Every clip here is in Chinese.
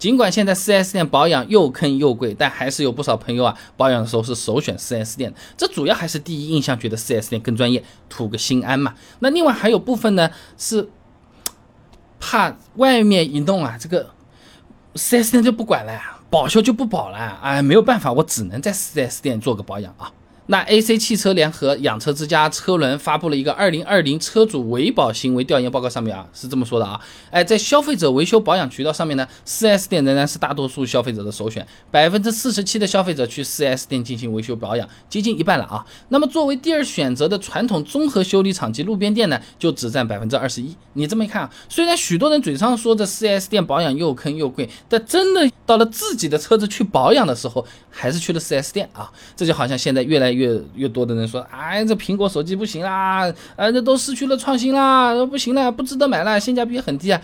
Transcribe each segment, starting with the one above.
尽管现在 4S 店保养又坑又贵，但还是有不少朋友啊保养的时候是首选 4S 店。这主要还是第一印象觉得 4S 店更专业，图个心安嘛。那另外还有部分呢是怕外面一弄啊，这个 4S 店就不管了，保修就不保了，哎，没有办法，我只能在 4S 店做个保养啊。那 AC 汽车联合养车之家车轮发布了一个二零二零车主维保行为调研报告，上面啊是这么说的啊，哎，在消费者维修保养渠道上面呢，4S 店仍然是大多数消费者的首选，百分之四十七的消费者去 4S 店进行维修保养，接近一半了啊。那么作为第二选择的传统综合修理厂及路边店呢，就只占百分之二十一。你这么一看啊，虽然许多人嘴上说着 4S 店保养又坑又贵，但真的到了自己的车子去保养的时候，还是去了 4S 店啊。这就好像现在越来越。越越多的人说，哎，这苹果手机不行啦，哎，这都失去了创新啦，不行了，不值得买了，性价比很低啊。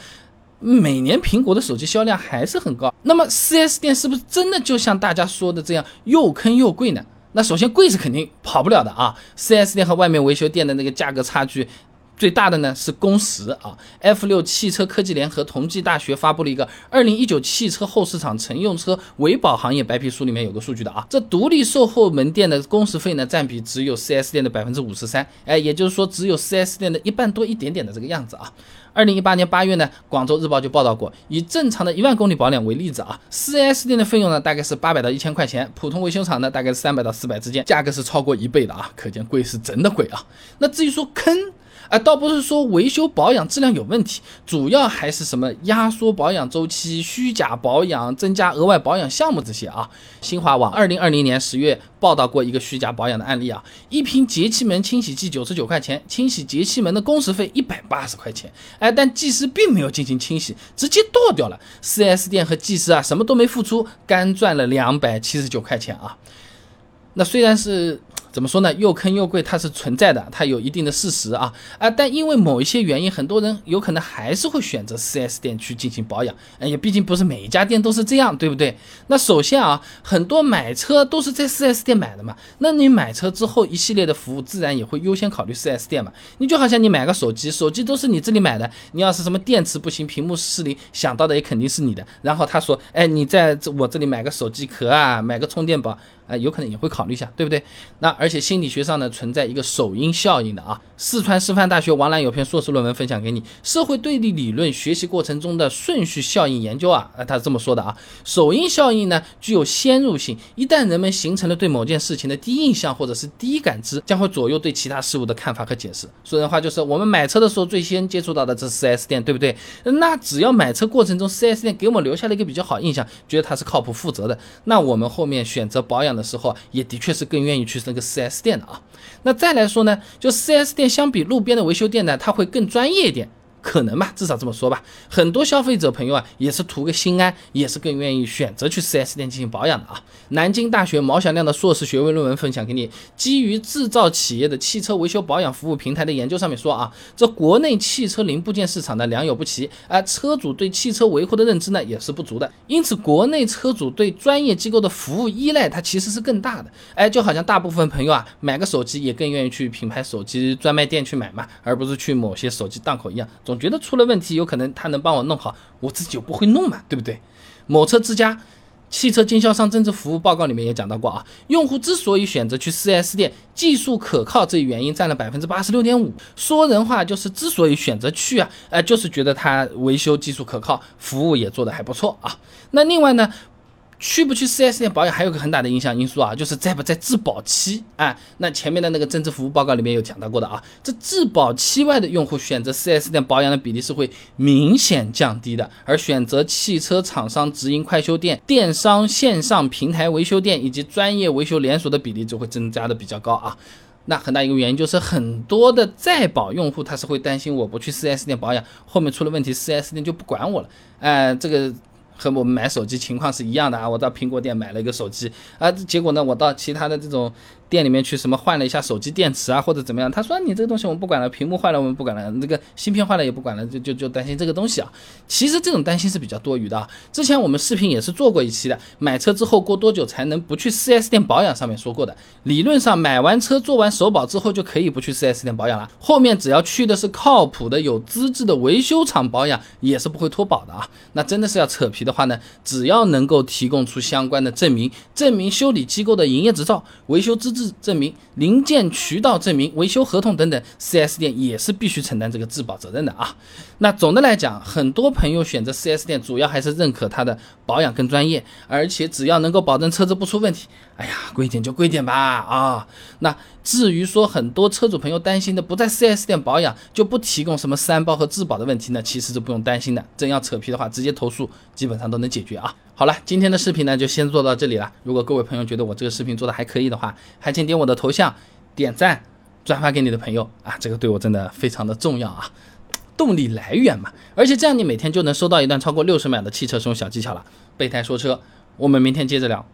每年苹果的手机销量还是很高，那么 4S 店是不是真的就像大家说的这样又坑又贵呢？那首先贵是肯定跑不了的啊，4S 店和外面维修店的那个价格差距。最大的呢是工时啊。F 六汽车科技联合同济大学发布了一个二零一九汽车后市场乘用车维保行业白皮书，里面有个数据的啊，这独立售后门店的工时费呢占比只有 4S 店的百分之五十三，哎，也就是说只有 4S 店的一半多一点点的这个样子啊。二零一八年八月呢，广州日报就报道过，以正常的一万公里保养为例子啊，4S 店的费用呢大概是八百到一千块钱，普通维修厂呢大概是三百到四百之间，价格是超过一倍的啊，可见贵是真的贵啊。那至于说坑。啊，倒不是说维修保养质量有问题，主要还是什么压缩保养周期、虚假保养、增加额外保养项目这些啊。新华网二零二零年十月报道过一个虚假保养的案例啊，一瓶节气门清洗剂九十九块钱，清洗节气门的工时费一百八十块钱，哎，但技师并没有进行清洗，直接倒掉了。4S 店和技师啊，什么都没付出，干赚了两百七十九块钱啊。那虽然是。怎么说呢？又坑又贵，它是存在的，它有一定的事实啊啊！但因为某一些原因，很多人有可能还是会选择 4S 店去进行保养。哎呀，毕竟不是每一家店都是这样，对不对？那首先啊，很多买车都是在 4S 店买的嘛。那你买车之后，一系列的服务自然也会优先考虑 4S 店嘛。你就好像你买个手机，手机都是你这里买的，你要是什么电池不行、屏幕失灵，想到的也肯定是你的。然后他说，哎，你在我这里买个手机壳啊，买个充电宝。啊，有可能也会考虑一下，对不对？那而而且心理学上呢存在一个首因效应的啊。四川师范大学王澜有篇硕士论文分享给你，《社会对立理论学习过程中的顺序效应研究》啊，啊，他是这么说的啊。首因效应呢具有先入性，一旦人们形成了对某件事情的第一印象或者是第一感知，将会左右对其他事物的看法和解释。说人话就是，我们买车的时候最先接触到的这是 4S 店，对不对？那只要买车过程中 4S 店给我们留下了一个比较好印象，觉得它是靠谱负责的，那我们后面选择保养。的时候也的确是更愿意去那个 4S 店的啊。那再来说呢，就 4S 店相比路边的维修店呢，它会更专业一点。可能吧，至少这么说吧。很多消费者朋友啊，也是图个心安，也是更愿意选择去 4S 店进行保养的啊。南京大学毛小亮的硕士学位论文分享给你，基于制造企业的汽车维修保养服务平台的研究上面说啊，这国内汽车零部件市场呢良莠不齐，而车主对汽车维护的认知呢也是不足的，因此国内车主对专业机构的服务依赖它其实是更大的。哎，就好像大部分朋友啊买个手机也更愿意去品牌手机专卖店去买嘛，而不是去某些手机档口一样总。我觉得出了问题，有可能他能帮我弄好，我自己就不会弄嘛，对不对？某车之家汽车经销商增值服务报告里面也讲到过啊，用户之所以选择去 4S 店，技术可靠这一原因占了百分之八十六点五。说人话就是之所以选择去啊，呃，就是觉得它维修技术可靠，服务也做得还不错啊。那另外呢？去不去 4S 店保养，还有个很大的影响因素啊，就是在不在质保期啊。那前面的那个增值服务报告里面有讲到过的啊，这质保期外的用户选择 4S 店保养的比例是会明显降低的，而选择汽车厂商直营快修店、电商线上平台维修店以及专业维修连锁的比例就会增加的比较高啊。那很大一个原因就是很多的在保用户他是会担心我不去 4S 店保养，后面出了问题，4S 店就不管我了，哎，这个。和我们买手机情况是一样的啊，我到苹果店买了一个手机啊，结果呢，我到其他的这种店里面去什么换了一下手机电池啊，或者怎么样？他说你这个东西我们不管了，屏幕坏了我们不管了，那个芯片坏了也不管了，就就就担心这个东西啊。其实这种担心是比较多余的啊。之前我们视频也是做过一期的，买车之后过多久才能不去 4S 店保养？上面说过的，理论上买完车做完首保之后就可以不去 4S 店保养了，后面只要去的是靠谱的有资质的维修厂保养，也是不会脱保的啊。那真的是要扯皮的话呢，只要能够提供出相关的证明，证明修理机构的营业执照、维修资质证明、零件渠道证明、维修合同等等，4S 店也是必须承担这个质保责任的啊。那总的来讲，很多朋友选择 4S 店，主要还是认可它的保养更专业，而且只要能够保证车子不出问题，哎呀，贵点就贵点吧啊。那至于说很多车主朋友担心的不在 4S 店保养就不提供什么三包和质保的问题呢，其实是不用担心的。真要扯皮的话，直接投诉，基本上都能解决啊。好了，今天的视频呢就先做到这里了。如果各位朋友觉得我这个视频做的还可以的话，还请点我的头像，点赞，转发给你的朋友啊，这个对我真的非常的重要啊。动力来源嘛，而且这样你每天就能收到一段超过六十秒的汽车使用小技巧了。备胎说车，我们明天接着聊。